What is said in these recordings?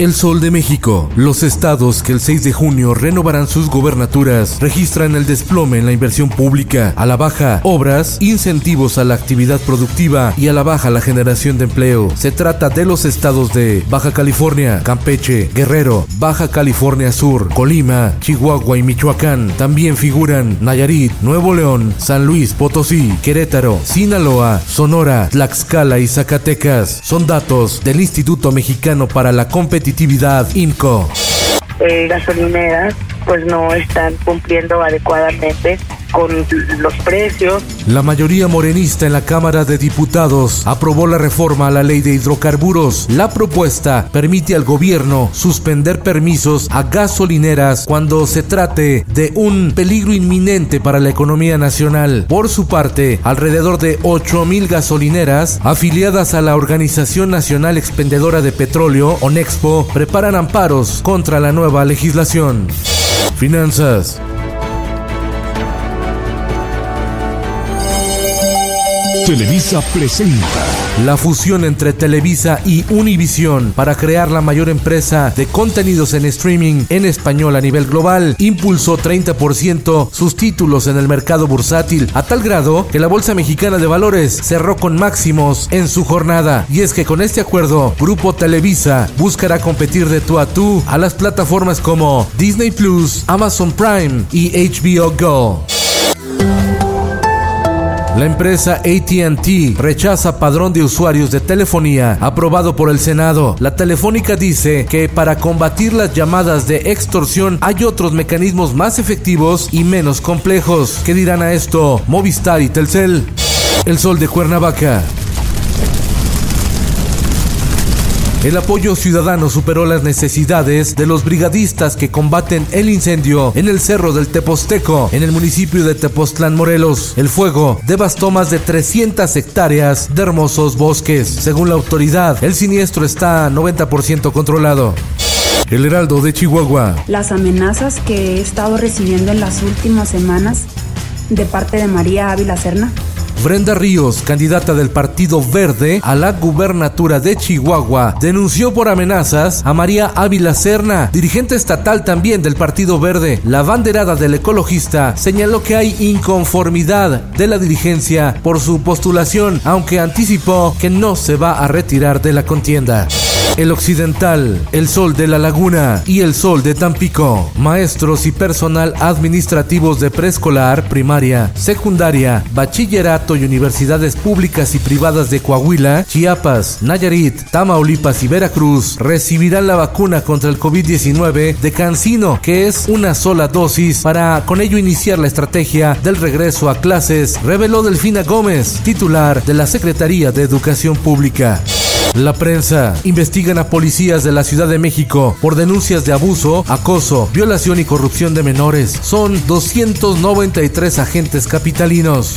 El Sol de México. Los estados que el 6 de junio renovarán sus gobernaturas registran el desplome en la inversión pública, a la baja obras, incentivos a la actividad productiva y a la baja la generación de empleo. Se trata de los estados de Baja California, Campeche, Guerrero, Baja California Sur, Colima, Chihuahua y Michoacán. También figuran Nayarit, Nuevo León, San Luis Potosí, Querétaro, Sinaloa, Sonora, Tlaxcala y Zacatecas. Son datos del Instituto Mexicano para la Competitividad INCO. Eh, gasolineras pues no están cumpliendo adecuadamente con los precios. La mayoría morenista en la Cámara de Diputados aprobó la reforma a la ley de hidrocarburos. La propuesta permite al gobierno suspender permisos a gasolineras cuando se trate de un peligro inminente para la economía nacional. Por su parte, alrededor de 8 mil gasolineras afiliadas a la Organización Nacional Expendedora de Petróleo, ONEXPO, preparan amparos contra la nueva legislación. Finanzas. Televisa presenta La fusión entre Televisa y Univision para crear la mayor empresa de contenidos en streaming en español a nivel global impulsó 30% sus títulos en el mercado bursátil a tal grado que la Bolsa Mexicana de Valores cerró con máximos en su jornada. Y es que con este acuerdo, Grupo Televisa buscará competir de tú a tú a las plataformas como Disney Plus, Amazon Prime y HBO Go. La empresa ATT rechaza padrón de usuarios de telefonía aprobado por el Senado. La Telefónica dice que para combatir las llamadas de extorsión hay otros mecanismos más efectivos y menos complejos. ¿Qué dirán a esto Movistar y Telcel? El sol de Cuernavaca. El apoyo ciudadano superó las necesidades de los brigadistas que combaten el incendio en el cerro del Teposteco, en el municipio de Tepoztlán, Morelos. El fuego devastó más de 300 hectáreas de hermosos bosques. Según la autoridad, el siniestro está 90% controlado. El Heraldo de Chihuahua. Las amenazas que he estado recibiendo en las últimas semanas de parte de María Ávila Serna Brenda Ríos, candidata del Partido Verde a la gubernatura de Chihuahua, denunció por amenazas a María Ávila Serna, dirigente estatal también del Partido Verde. La banderada del ecologista señaló que hay inconformidad de la dirigencia por su postulación, aunque anticipó que no se va a retirar de la contienda. El Occidental, El Sol de la Laguna y El Sol de Tampico. Maestros y personal administrativos de preescolar, primaria, secundaria, bachillerato y universidades públicas y privadas de Coahuila, Chiapas, Nayarit, Tamaulipas y Veracruz recibirán la vacuna contra el COVID-19 de Cancino, que es una sola dosis para con ello iniciar la estrategia del regreso a clases, reveló Delfina Gómez, titular de la Secretaría de Educación Pública. La prensa. Investigan a policías de la Ciudad de México por denuncias de abuso, acoso, violación y corrupción de menores. Son 293 agentes capitalinos.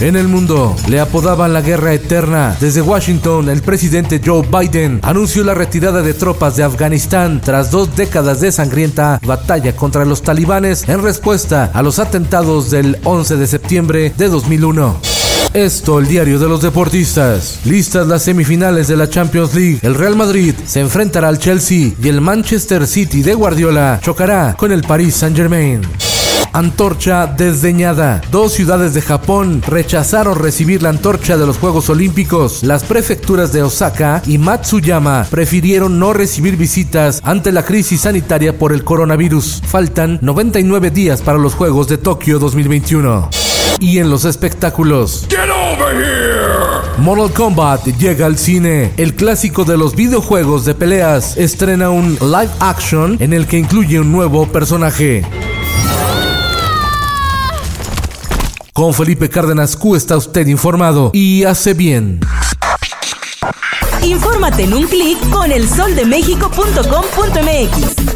En el mundo, le apodaban la guerra eterna. Desde Washington, el presidente Joe Biden anunció la retirada de tropas de Afganistán tras dos décadas de sangrienta batalla contra los talibanes en respuesta a los atentados del 11 de septiembre de 2001. Esto, el diario de los deportistas. Listas las semifinales de la Champions League. El Real Madrid se enfrentará al Chelsea y el Manchester City de Guardiola chocará con el Paris Saint-Germain. Antorcha desdeñada. Dos ciudades de Japón rechazaron recibir la antorcha de los Juegos Olímpicos. Las prefecturas de Osaka y Matsuyama prefirieron no recibir visitas ante la crisis sanitaria por el coronavirus. Faltan 99 días para los Juegos de Tokio 2021. Y en los espectáculos. Mortal Kombat llega al cine. El clásico de los videojuegos de peleas estrena un live action en el que incluye un nuevo personaje. Con Felipe Cárdenas Q está usted informado y hace bien. Infórmate en un clic con elsoldemexico.com.mx.